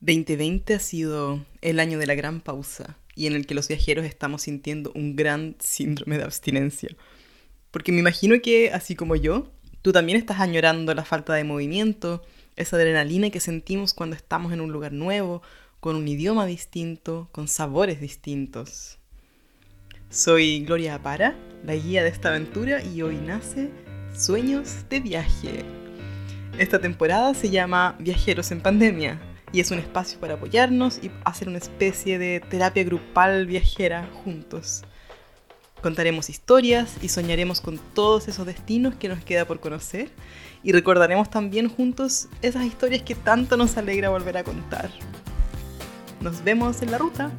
2020 ha sido el año de la gran pausa y en el que los viajeros estamos sintiendo un gran síndrome de abstinencia. Porque me imagino que, así como yo, tú también estás añorando la falta de movimiento, esa adrenalina que sentimos cuando estamos en un lugar nuevo, con un idioma distinto, con sabores distintos. Soy Gloria Apara, la guía de esta aventura, y hoy nace Sueños de Viaje. Esta temporada se llama Viajeros en Pandemia y es un espacio para apoyarnos y hacer una especie de terapia grupal viajera juntos. Contaremos historias y soñaremos con todos esos destinos que nos queda por conocer y recordaremos también juntos esas historias que tanto nos alegra volver a contar. Nos vemos en la ruta.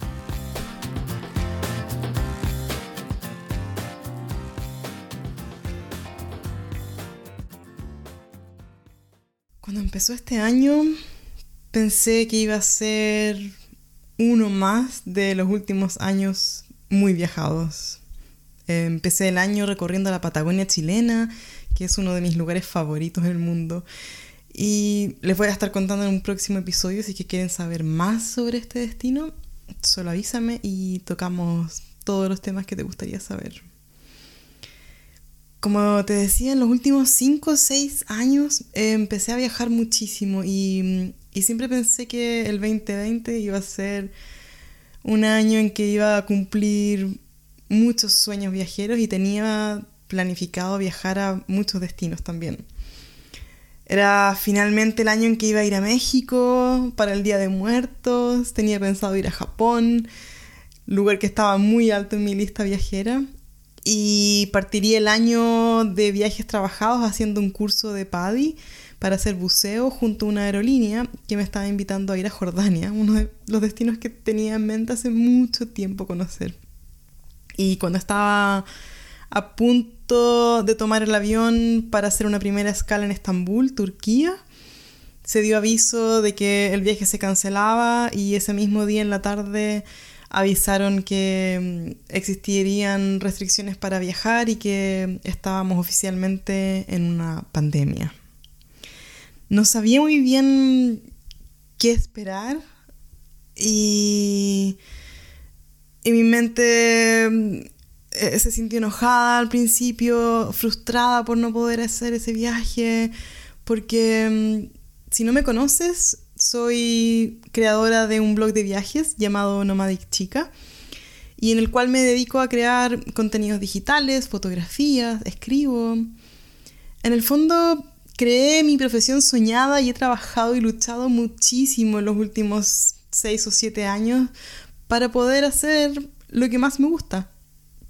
Cuando empezó este año, pensé que iba a ser uno más de los últimos años muy viajados. empecé el año recorriendo la Patagonia chilena, que es uno de mis lugares favoritos del mundo. Y les voy a estar contando en un próximo episodio, si que quieren saber más sobre este destino, solo avísame y tocamos todos los temas que te gustaría saber. Como te decía, en los últimos 5 o 6 años eh, empecé a viajar muchísimo y, y, siempre pensé que el 2020 iba a ser un año en que iba a cumplir muchos sueños viajeros y tenía planificado viajar a muchos destinos también. Era finalmente el año en que iba a ir a México para el Día de Muertos, tenía pensado ir a Japón, lugar que estaba muy alto en mi lista viajera, y partiría el año de viajes trabajados haciendo un curso de PADI para hacer buceo junto a una aerolínea que me estaba invitando a ir a Jordania, uno de los destinos que tenía en mente hace mucho tiempo conocer. Y cuando estaba a punto de tomar el avión para hacer una primera escala en Estambul, Turquía, se dio aviso de que el viaje se cancelaba y ese mismo día en la tarde avisaron que mm, existirían restricciones para viajar y que estábamos oficialmente en una pandemia. No sabía muy bien qué esperar y, y mi mente eh, se sintió enojada al principio, frustrada por no poder hacer ese viaje, porque mm, si no me conoces, soy creadora de un blog de viajes llamado Nomadic Chica y en el cual me dedico a crear contenidos digitales, fotografías, escribo. En el fondo creé mi profesión soñada y he trabajado y luchado muchísimo en los últimos seis o siete años para poder hacer lo que más me gusta,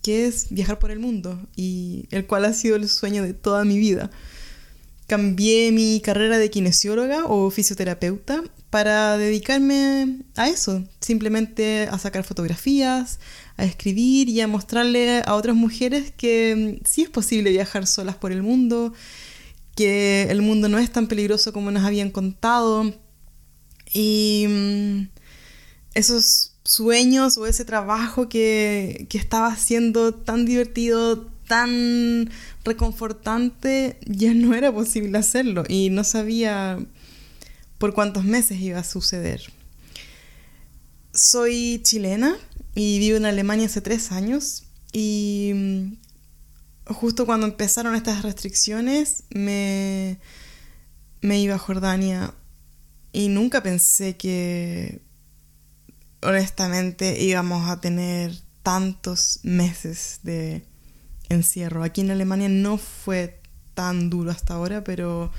que es viajar por el mundo y el cual ha sido el sueño de toda mi vida. Cambié mi carrera de kinesióloga o fisioterapeuta para dedicarme a eso, simplemente a sacar fotografías, a escribir y a mostrarle a otras mujeres que sí es posible viajar solas por el mundo, que el mundo no es tan peligroso como nos habían contado y mm, esos sueños o ese trabajo que, que estaba haciendo tan divertido, tan reconfortante, ya no era posible hacerlo y no sabía por cuántos meses iba a suceder. Soy chilena y vivo en Alemania hace tres años y mm, justo cuando empezaron estas restricciones me, me iba a Jordania y nunca pensé que honestamente íbamos a tener tantos meses de encierro. Aquí en Alemania no fue tan duro hasta ahora, pero,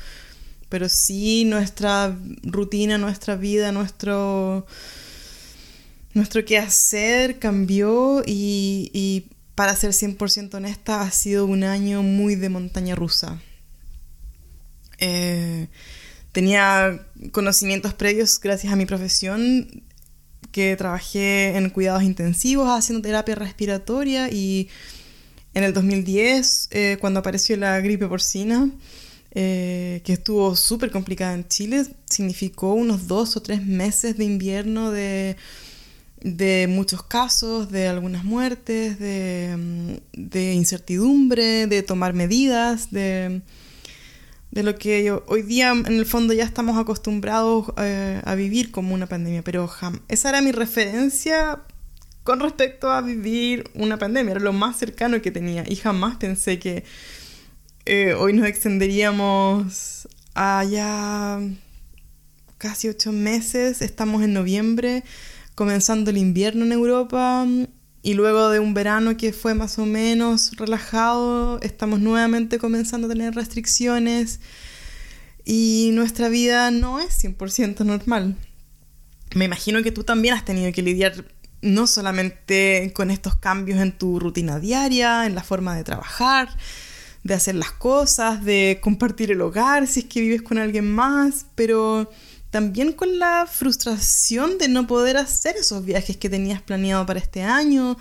pero sí nuestra rutina, nuestra vida, nuestro, nuestro quehacer cambió y, y para ser 100% honesta ha sido un año muy de montaña rusa. Eh, tenía conocimientos previos gracias a mi profesión que trabajé en cuidados intensivos haciendo terapia respiratoria y en el 2010, eh, cuando apareció la gripe porcina, eh, que estuvo súper complicada en Chile, significó unos dos o tres meses de invierno de, muchos casos, de algunas muertes, de, incertidumbre, de tomar medidas, de, de lo que hoy día en el fondo ya estamos acostumbrados eh, a vivir como una pandemia, pero esa era mi referencia con respecto a vivir una pandemia, era lo más cercano que tenía. Y jamás pensé que eh, hoy nos extenderíamos a ya casi ocho meses, estamos en noviembre, comenzando el invierno en Europa y luego de un verano que fue más o menos relajado, estamos nuevamente comenzando a tener restricciones y nuestra vida no es 100% normal. Me imagino que tú también has tenido que lidiar no solamente con estos cambios en tu rutina diaria, en la forma de trabajar, de hacer las cosas, de compartir el hogar si es que vives con alguien más, pero también con la frustración de no poder hacer esos viajes que tenías planeado para este año,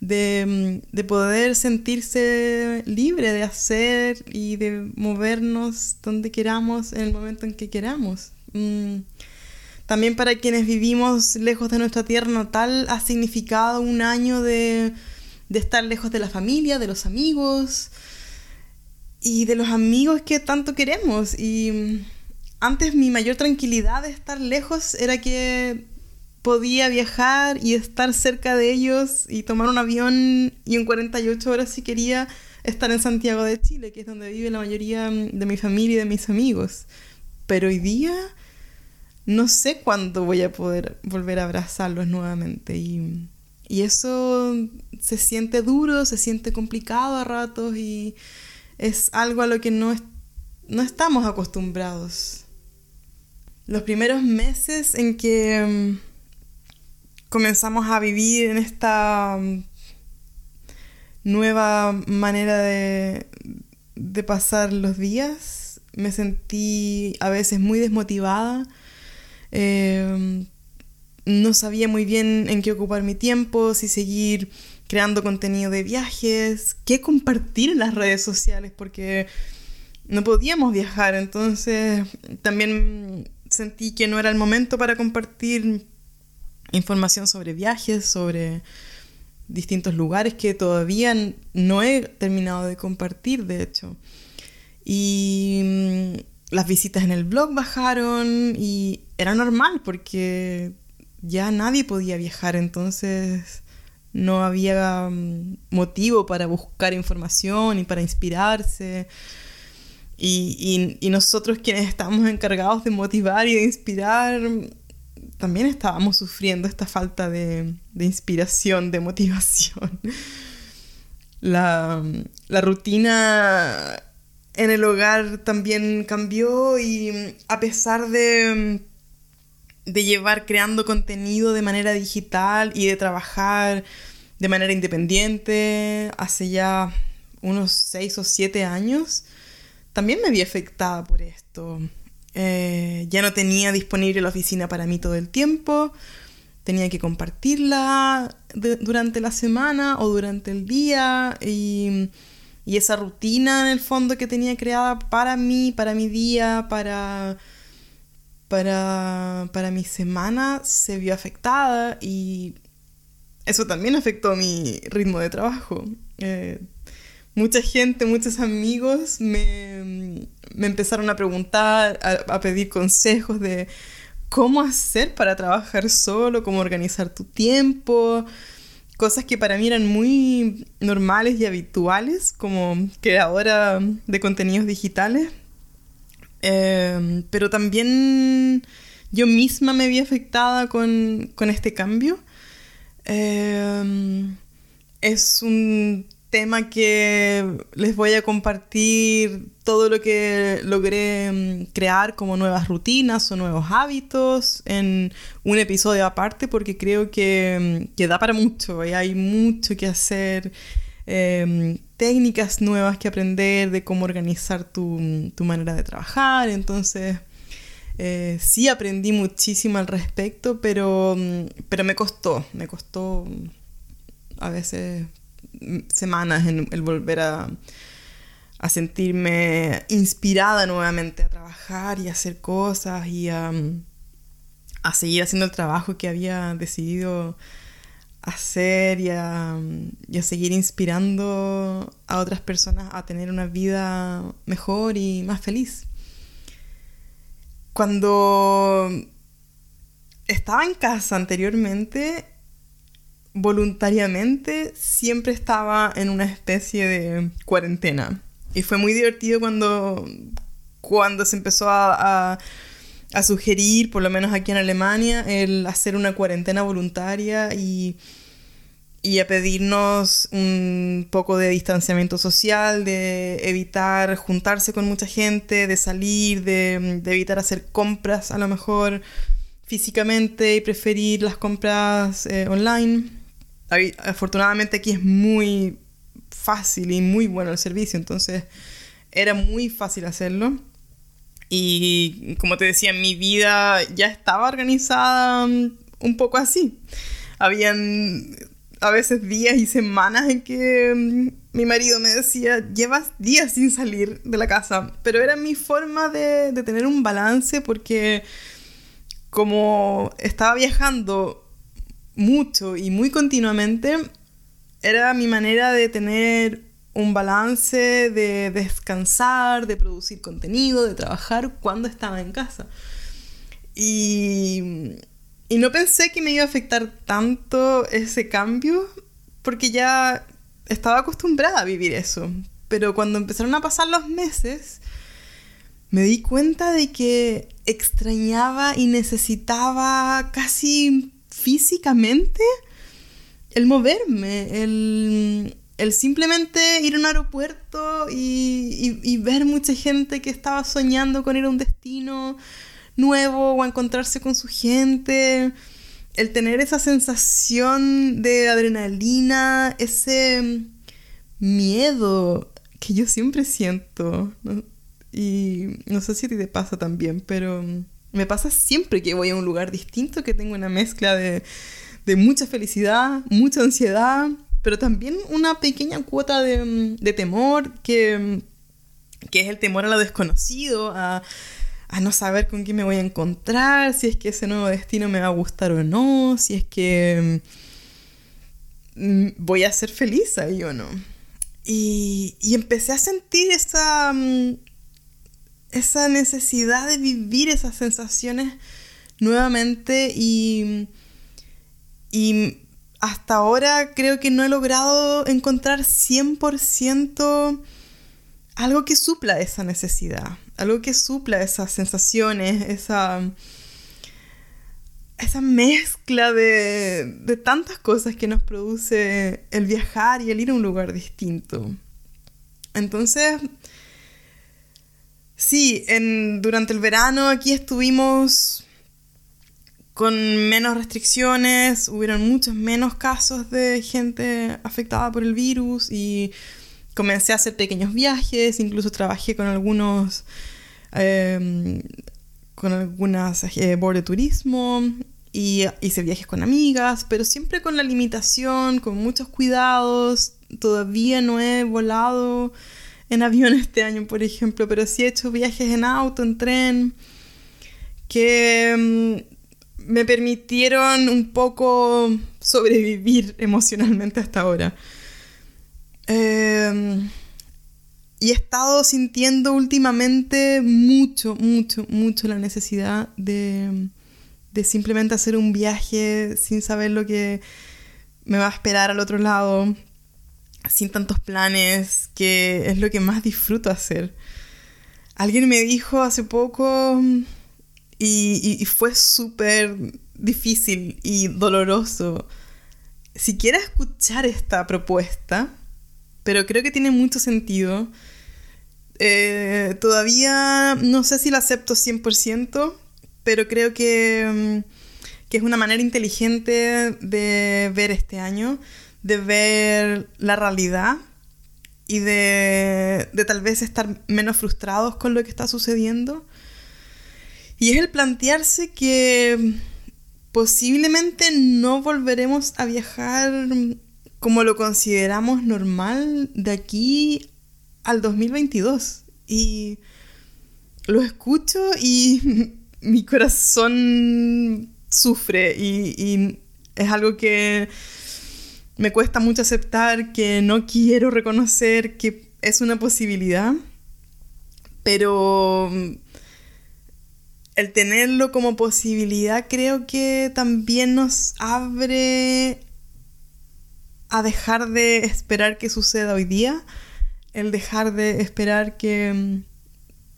de, mm, poder sentirse libre de hacer y de movernos donde queramos en el momento en que queramos. Mm, también para quienes vivimos lejos de nuestra tierra natal ha significado un año de, de estar lejos de la familia, de los amigos y de los amigos que tanto queremos. Y mm, antes mi mayor tranquilidad de estar lejos era que podía viajar y estar cerca de ellos y tomar un avión y en 48 horas si quería estar en Santiago de Chile, que es donde vive la mayoría de mi familia y de mis amigos. Pero hoy día no sé cuándo voy a poder volver a abrazarlos nuevamente y, y eso se siente duro, se siente complicado a ratos y es algo a lo que no, no estamos acostumbrados los primeros meses en que mm, comenzamos a vivir en esta mm, nueva manera de, pasar los días, me sentí a veces muy desmotivada. Em, no sabía muy bien en qué ocupar mi tiempo, si seguir creando contenido de viajes, qué compartir en las redes sociales, porque no podíamos viajar, entonces también sentí que no era el momento para compartir información sobre viajes, sobre distintos lugares que todavía no he terminado de compartir, de hecho. Y mm, las visitas en el blog bajaron y era normal porque ya nadie podía viajar, entonces no había mm, motivo para buscar información y para inspirarse. Y, nosotros quienes estábamos encargados de motivar y de inspirar, también estábamos sufriendo esta falta de, inspiración, de motivación. La, la, rutina en el hogar también cambió y a pesar de, de llevar creando contenido de manera digital y de trabajar de manera independiente hace ya unos seis o siete años, también me vi afectada por esto. Eh, ya no tenía disponible la oficina para mí todo el tiempo, tenía que compartirla durante la semana o durante el día y, esa rutina en el fondo que tenía creada para mí, para mi día, para, para, para mi semana se vio afectada y eso también afectó mi ritmo de trabajo. Eh, mucha gente, muchos amigos me, empezaron a preguntar, a, pedir consejos de cómo hacer para trabajar solo, cómo organizar tu tiempo, cosas que para mí eran muy normales y habituales como creadora de contenidos digitales. Em, pero también yo misma me vi afectada con, este cambio. Em, es un tema que les voy a compartir todo lo que logré mm, crear como nuevas rutinas o nuevos hábitos en un episodio aparte porque creo que, mm, da para mucho y hay mucho que hacer, em, técnicas nuevas que aprender de cómo organizar tu, mm, manera de trabajar, entonces... Eh, sí aprendí muchísimo al respecto, pero, pero me costó, me costó a veces semanas en el volver a, sentirme inspirada nuevamente a trabajar y hacer cosas y a, seguir haciendo el trabajo que había decidido hacer y y a, seguir inspirando a otras personas a tener una vida mejor y más feliz. cuando estaba en casa anteriormente, voluntariamente siempre estaba en una especie de cuarentena. Y fue muy divertido cuando, cuando se empezó a, a, sugerir, por lo menos aquí en Alemania, el hacer una cuarentena voluntaria y, y a pedirnos un poco de distanciamiento social, de evitar juntarse con mucha gente, de salir, de, de evitar hacer compras a lo mejor físicamente y preferir las compras eh, online. Afortunadamente aquí es muy fácil y muy bueno el servicio, entonces era muy fácil hacerlo. Y como te decía, mi vida ya estaba organizada mm, un poco así. Habían a veces días y semanas en que mm, mi marido me decía, llevas días sin salir de la casa, pero era mi forma de, de tener un balance porque como estaba viajando mucho y muy continuamente, era mi manera de tener un balance, de descansar, de producir contenido, de trabajar cuando estaba en casa. Y, y no pensé que me iba a afectar tanto ese cambio, porque ya estaba acostumbrada a vivir eso. Pero cuando empezaron a pasar los meses, me di cuenta de que extrañaba y necesitaba casi físicamente el moverme, el, simplemente ir a un aeropuerto y, ver mucha gente que estaba soñando con ir a un destino nuevo o encontrarse con su gente, el tener esa sensación de adrenalina, ese miedo que yo siempre siento. Y no sé si te pasa también, pero me pasa siempre que voy a un lugar distinto, que tengo una mezcla de, mucha felicidad, mucha ansiedad, pero también una pequeña cuota de, temor, que, es el temor a lo desconocido, a, a, no saber con quién me voy a encontrar, si es que ese nuevo destino me va a gustar o no, si es que mm, voy a ser feliz ahí o no. Y, y empecé a sentir esa mm, esa necesidad de vivir esas sensaciones nuevamente y, y hasta ahora creo que no he logrado encontrar 100% algo que supla esa necesidad, algo que supla esas sensaciones, esa, esa mezcla de, de tantas cosas que nos produce el viajar y el ir a un lugar distinto. Entonces, Sí, en, durante el verano aquí estuvimos con menos restricciones, hubieron muchos menos casos de gente afectada por el virus y comencé a hacer pequeños viajes, incluso trabajé con algunos, em, con algunas eh, de turismo y hice viajes con amigas, pero siempre con la limitación, con muchos cuidados, todavía no he volado en avión este año, por ejemplo, pero sí he hecho viajes en auto, en tren, que mm, me permitieron un poco sobrevivir emocionalmente hasta ahora. Em, y he estado sintiendo últimamente mucho, mucho, mucho la necesidad de, de simplemente hacer un viaje sin saber lo que me va a esperar al otro lado sin tantos planes, que es lo que más disfruto hacer. Alguien me dijo hace poco y, fue súper difícil y doloroso. Si escuchar esta propuesta, pero creo que tiene mucho sentido, eh, todavía no sé si la acepto 100%, pero creo que, que es una manera inteligente de ver este año de ver la realidad y de, tal vez estar menos frustrados con lo que está sucediendo. Y es el plantearse que posiblemente no volveremos a viajar como lo consideramos normal de aquí al 2022. Y lo escucho y mi corazón sufre y, y es algo que me cuesta mucho aceptar, que no quiero reconocer que es una posibilidad, pero mm, el tenerlo como posibilidad creo que también nos abre a dejar de esperar que suceda hoy día, el dejar de esperar que mm,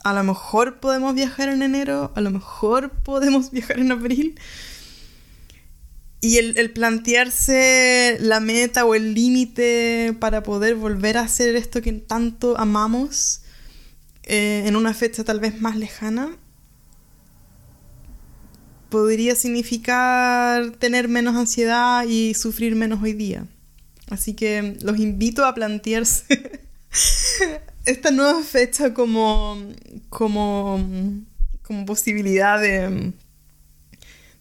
a lo mejor podemos viajar en enero, a lo mejor podemos viajar en abril. Y el, plantearse la meta o el límite para poder volver a hacer esto que tanto amamos eh, en una fecha tal vez más lejana, podría significar tener menos ansiedad y sufrir menos hoy día. Así que los invito a plantearse esta nueva fecha como, como, como posibilidad de,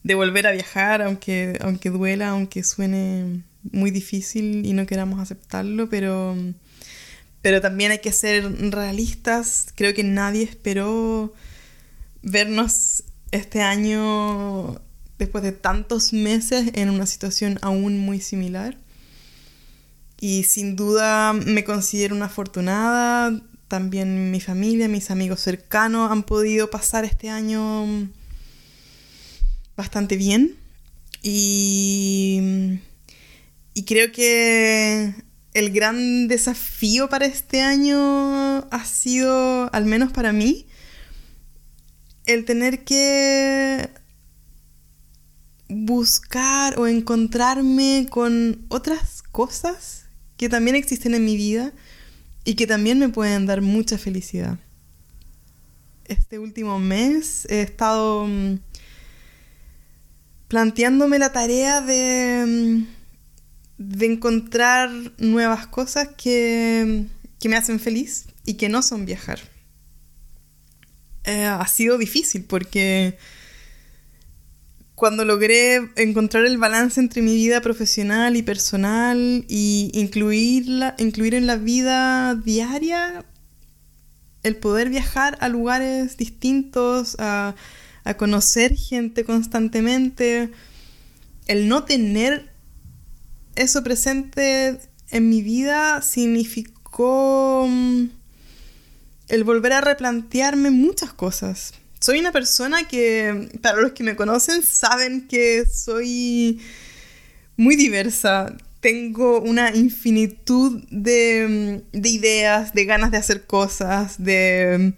de volver a viajar, aunque, aunque duela, aunque suene muy difícil y no queramos aceptarlo, pero, pero también hay que ser realistas. Creo que nadie esperó vernos este año, después de tantos meses, en una situación aún muy similar. Y sin duda me considero una afortunada. También mi familia, mis amigos cercanos han podido pasar este año bastante bien. Y, y creo que el gran desafío para este año ha sido, al menos para mí, el tener que buscar o encontrarme con otras cosas que también existen en mi vida y que también me pueden dar mucha felicidad. Este último mes he estado mm, planteándome la tarea de, mm, de encontrar nuevas cosas que, que me hacen feliz y que no son viajar. Eh, ha sido difícil porque cuando logré encontrar el balance entre mi vida profesional y personal y incluirla, incluir en la vida diaria el poder viajar a lugares distintos, a, a conocer gente constantemente, el no tener eso presente en mi vida significó mm, el volver a replantearme muchas cosas. Soy una persona que, para los que me conocen, saben que soy muy diversa. Tengo una infinitud de, de ideas, de ganas de hacer cosas, de,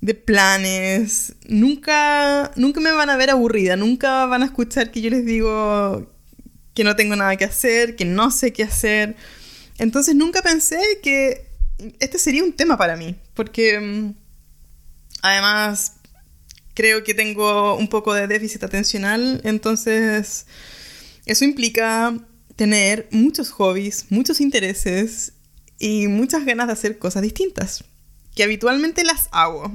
de planes. Nunca, nunca me van a ver aburrida, nunca van a escuchar que yo les digo que no tengo nada que hacer, que no sé qué hacer. Entonces nunca pensé que este sería un tema para mí, porque mm, además creo que tengo un poco de déficit atencional, entonces eso implica tener muchos hobbies, muchos intereses y muchas ganas de hacer cosas distintas, que habitualmente las hago.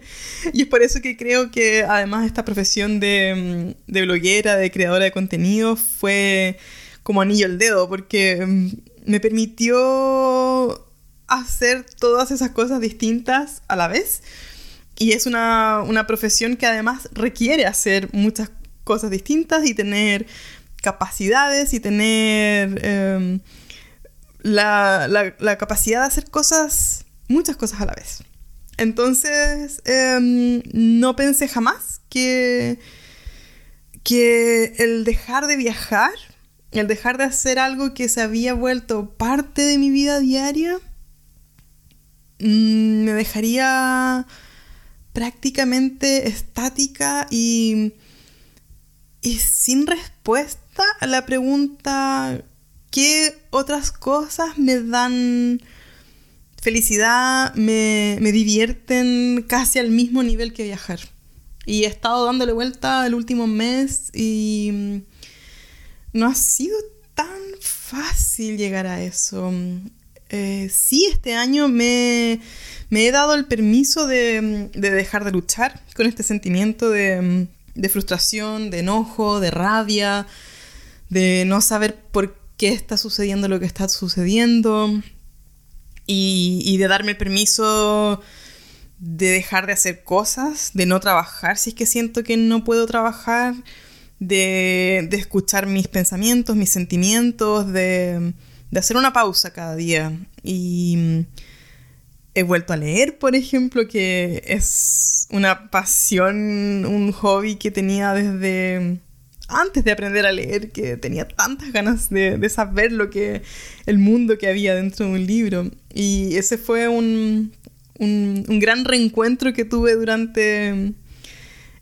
y es por eso que creo que además esta profesión de, mm, de bloguera, de creadora de contenido, fue como anillo al dedo, porque mm, me permitió hacer todas esas cosas distintas a la vez. Y es una, profesión que además requiere hacer muchas cosas distintas y tener capacidades y tener em, la, capacidad de hacer cosas, muchas cosas a la vez. Entonces, em, no pensé jamás que, que el dejar de viajar, el dejar de hacer algo que se había vuelto parte de mi vida diaria, Mm, me dejaría prácticamente estática y, y sin respuesta a la pregunta ¿qué otras cosas me dan felicidad, me, me divierten casi al mismo nivel que viajar? Y he estado dándole vuelta el último mes y mm, no ha sido tan fácil llegar a eso. Eh, sí, este año me, he dado el permiso de, dejar de luchar con este sentimiento de, frustración, de enojo, de rabia, de no saber por qué está sucediendo lo que está sucediendo y, de darme el permiso de dejar de hacer cosas, de no trabajar si es que siento que no puedo trabajar, de, de escuchar mis pensamientos, mis sentimientos, de de hacer una pausa cada día. Y, he vuelto a leer, por ejemplo, que es una pasión, un hobby que tenía desde antes de aprender a leer, que tenía tantas ganas de, saber lo que el mundo que había dentro de un libro. Y ese fue un, un, gran reencuentro que tuve durante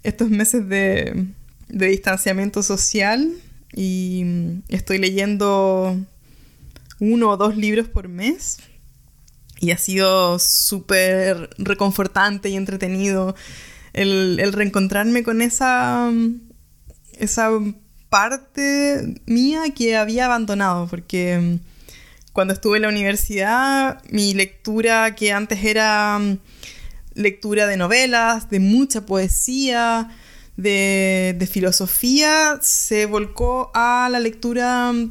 estos meses de, distanciamiento social y estoy leyendo uno o dos libros por mes y ha sido súper reconfortante y entretenido el, reencontrarme con esa, esa parte mía que había abandonado, porque mm, cuando estuve en la universidad, mi lectura que antes era mm, lectura de novelas, de mucha poesía, de, de filosofía, se volcó a la lectura mm,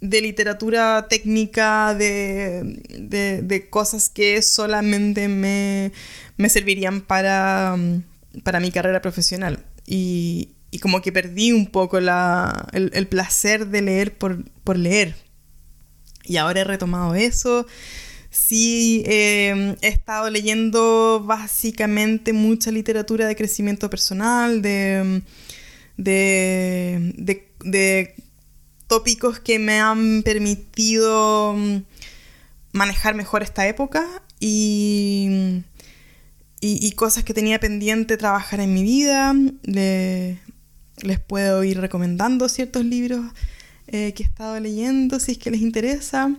de literatura técnica, de, cosas que solamente me, servirían para, para, mi carrera profesional. Y, como que perdí un poco el, placer de leer por, leer. Y ahora he retomado eso. Sí, eh, he estado leyendo básicamente mucha literatura de crecimiento personal, de, de, de tópicos que me han permitido mm, manejar mejor esta época y, y, cosas que tenía pendiente trabajar en mi vida. Les puedo ir recomendando ciertos libros eh, que he estado leyendo si es que les interesa.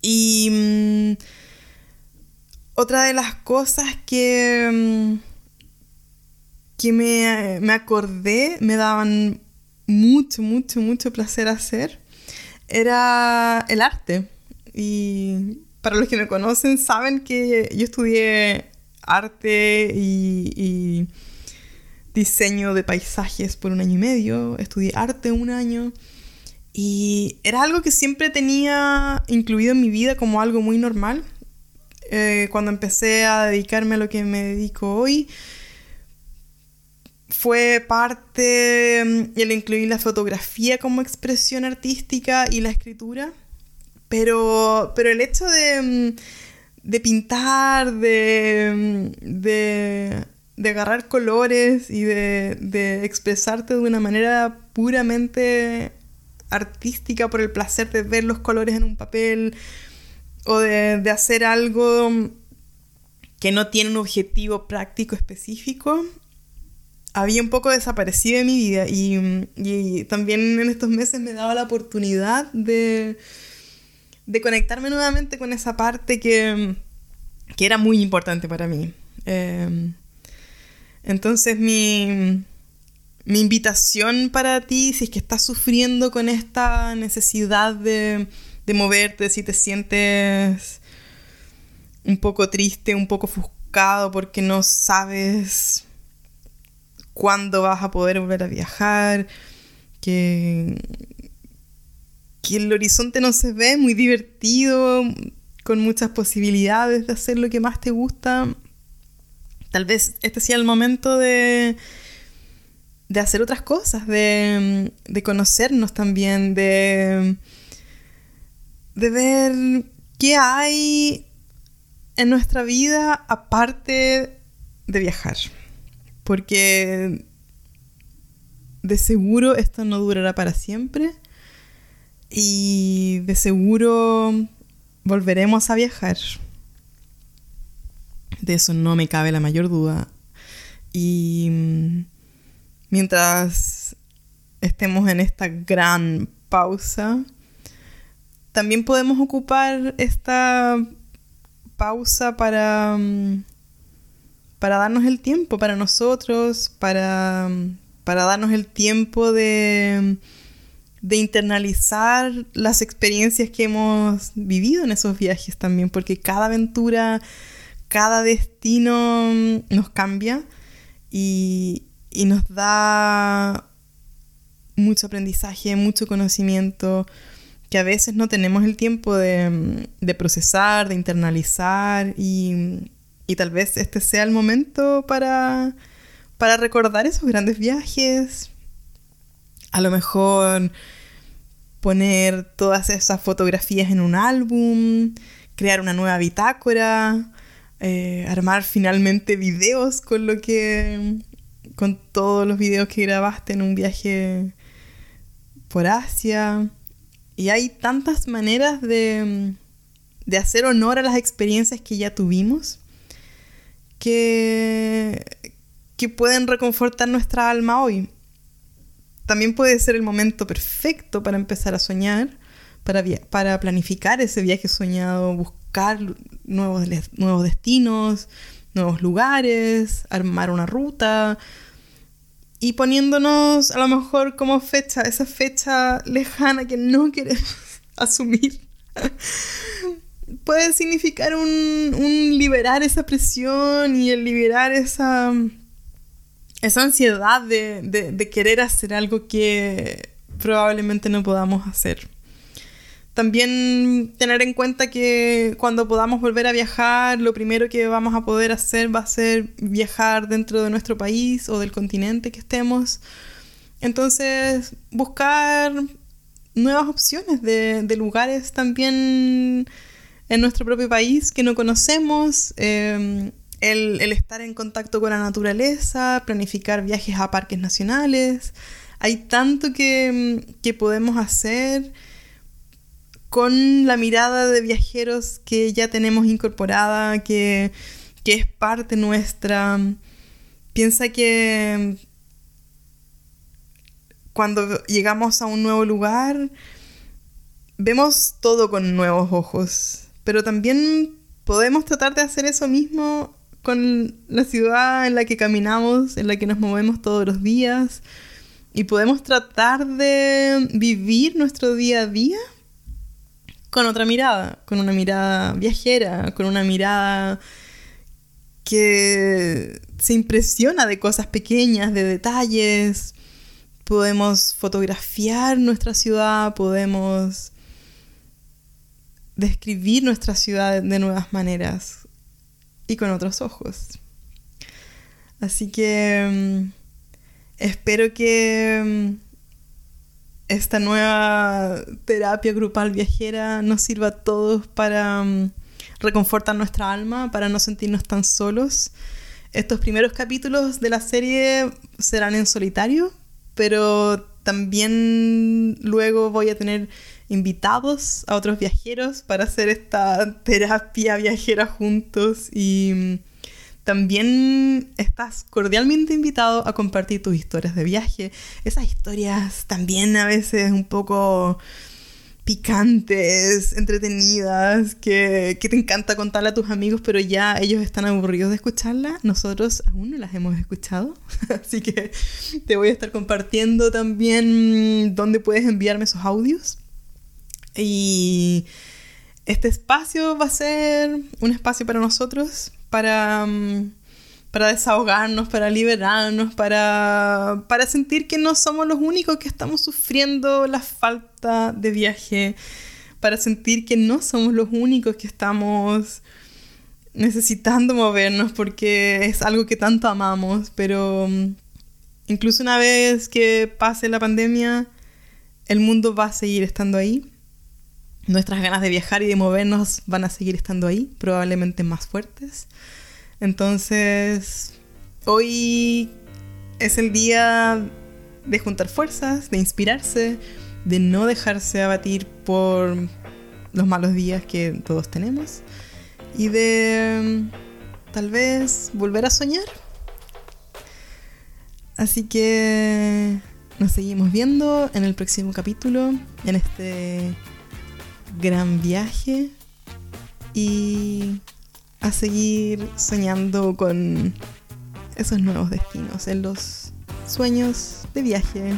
Y mm, otra de las cosas que, mm, que me, me acordé, me daban mucho, mucho, mucho placer hacer era el arte. Y para los que me conocen saben que yo estudié arte y, diseño de paisajes por un año y medio, estudié arte un año y era algo que siempre tenía incluido en mi vida como algo muy normal. Eh, cuando empecé a dedicarme a lo que me dedico hoy, fue parte mm, el incluir la fotografía como expresión artística y la escritura, pero, pero el hecho de, mm, de pintar, de, mm, de, de, agarrar colores y de, de expresarte de una manera puramente artística por el placer de ver los colores en un papel o de, de hacer algo que no tiene un objetivo práctico específico, había un poco desaparecido de mi vida y, también en estos meses me daba la oportunidad de, de conectarme nuevamente con esa parte que, era muy importante para mí. Em, entonces mi, mi invitación para ti, si es que estás sufriendo con esta necesidad de, de moverte, si te sientes un poco triste, un poco ofuscado porque no sabes cuándo vas a poder volver a viajar, que, que el horizonte no se ve muy divertido, con muchas posibilidades de hacer lo que más te gusta. Tal vez este sea el momento de, de hacer otras cosas, de, de conocernos también, de, de ver qué hay en nuestra vida aparte de viajar porque de seguro esto no durará para siempre y de seguro volveremos a viajar. De eso no me cabe la mayor duda. Y mm, mientras estemos en esta gran pausa, también podemos ocupar esta pausa para mm, para darnos el tiempo para nosotros, para, para darnos el tiempo de, de internalizar las experiencias que hemos vivido en esos viajes también, porque cada aventura, cada destino nos cambia y, y nos da mucho aprendizaje, mucho conocimiento que a veces no tenemos el tiempo de, de procesar, de internalizar y, y tal vez este sea el momento para, para recordar esos grandes viajes. A lo mejor poner todas esas fotografías en un álbum crear una nueva bitácora, eh, armar finalmente videos con lo que con todos los videos que grabaste en un viaje por Asia. Y hay tantas maneras de, de hacer honor a las experiencias que ya tuvimos que, que pueden reconfortar nuestra alma hoy. También puede ser el momento perfecto para empezar a soñar, para, para planificar ese viaje soñado, buscar nuevos, nuevos destinos, nuevos lugares, armar una ruta y poniéndonos a lo mejor como fecha, esa fecha lejana que no queremos asumir puede significar un, liberar esa presión y el liberar esa, esa ansiedad de querer hacer algo que probablemente no podamos hacer. También tener en cuenta que cuando podamos volver a viajar, lo primero que vamos a poder hacer va a ser viajar dentro de nuestro país o del continente que estemos. Entonces, buscar nuevas opciones de, de lugares también en nuestro propio país que no conocemos, em, el, estar en contacto con la naturaleza, planificar viajes a parques nacionales. Hay tanto que, que podemos hacer con la mirada de viajeros que ya tenemos incorporada, que, que es parte nuestra. Piensa que cuando llegamos a un nuevo lugar, vemos todo con nuevos ojos pero también podemos tratar de hacer eso mismo con la ciudad en la que caminamos, en la que nos movemos todos los días. Y podemos tratar de vivir nuestro día a día con otra mirada, con una mirada viajera, con una mirada que se impresiona de cosas pequeñas, de detalles. Podemos fotografiar nuestra ciudad, podemos describir nuestra ciudad de nuevas maneras y con otros ojos. Así que mm, espero que mm, esta nueva terapia grupal viajera nos sirva a todos para mm, reconfortar nuestra alma, para no sentirnos tan solos. Estos primeros capítulos de la serie serán en solitario, pero también luego voy a tener invitados a otros viajeros para hacer esta terapia viajera juntos y mm, también estás cordialmente invitado a compartir tus historias de viaje. Esas historias también a veces un poco picantes, entretenidas, que, que, te encanta contarle a tus amigos, pero ya ellos están aburridos de escucharla. Nosotros aún no las hemos escuchado, así que te voy a estar compartiendo también dónde puedes enviarme esos audios. Y este espacio va a ser un espacio para nosotros, para, mm, para desahogarnos, para liberarnos, para, para sentir que no somos los únicos que estamos sufriendo la falta de viaje, para sentir que no somos los únicos que estamos necesitando movernos porque es algo que tanto amamos, pero mm, incluso una vez que pase la pandemia, el mundo va a seguir estando ahí nuestras ganas de viajar y de movernos van a seguir estando ahí, probablemente más fuertes. Entonces, hoy es el día de juntar fuerzas, de inspirarse, de no dejarse abatir por los malos días que todos tenemos y de tal vez volver a soñar. Así que nos seguimos viendo en el próximo capítulo, en este gran viaje y a seguir soñando con esos nuevos destinos, en los sueños de viaje